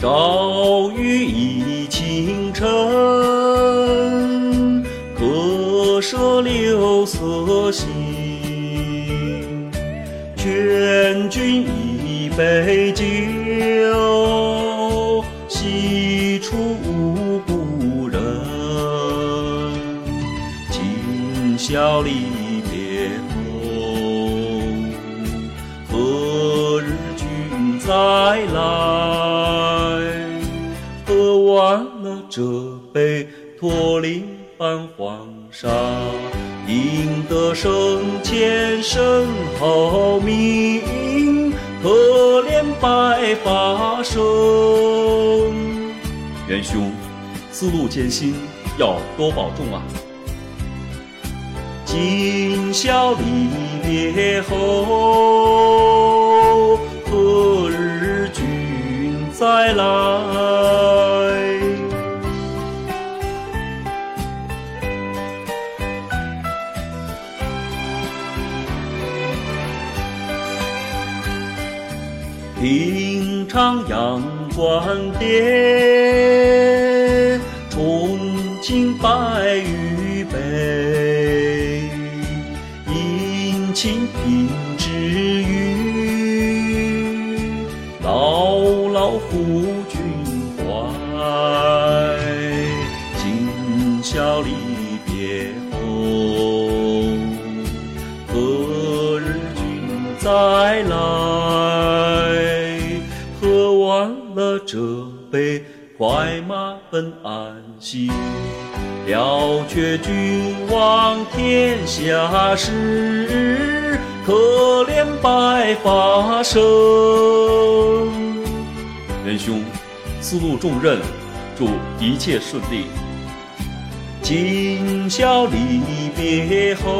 朝雨浥轻尘，客舍柳色新。劝君一杯酒，西出无故人。今宵离别后，何日君再来？干了这杯驼铃伴黄沙。赢得生前身后名，可怜白发生。元兄，思路艰辛，要多保重啊！今宵离别后，何日君再来？平昌阳关叠，重庆白玉杯，殷勤品之语，牢牢护君怀。今宵离别后，何日君再来？这杯，快马奔安西。了却君王天下事，可怜白发生。元兄，思路重任，祝一切顺利。今宵离别后，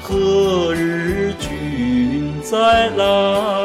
何日君再来？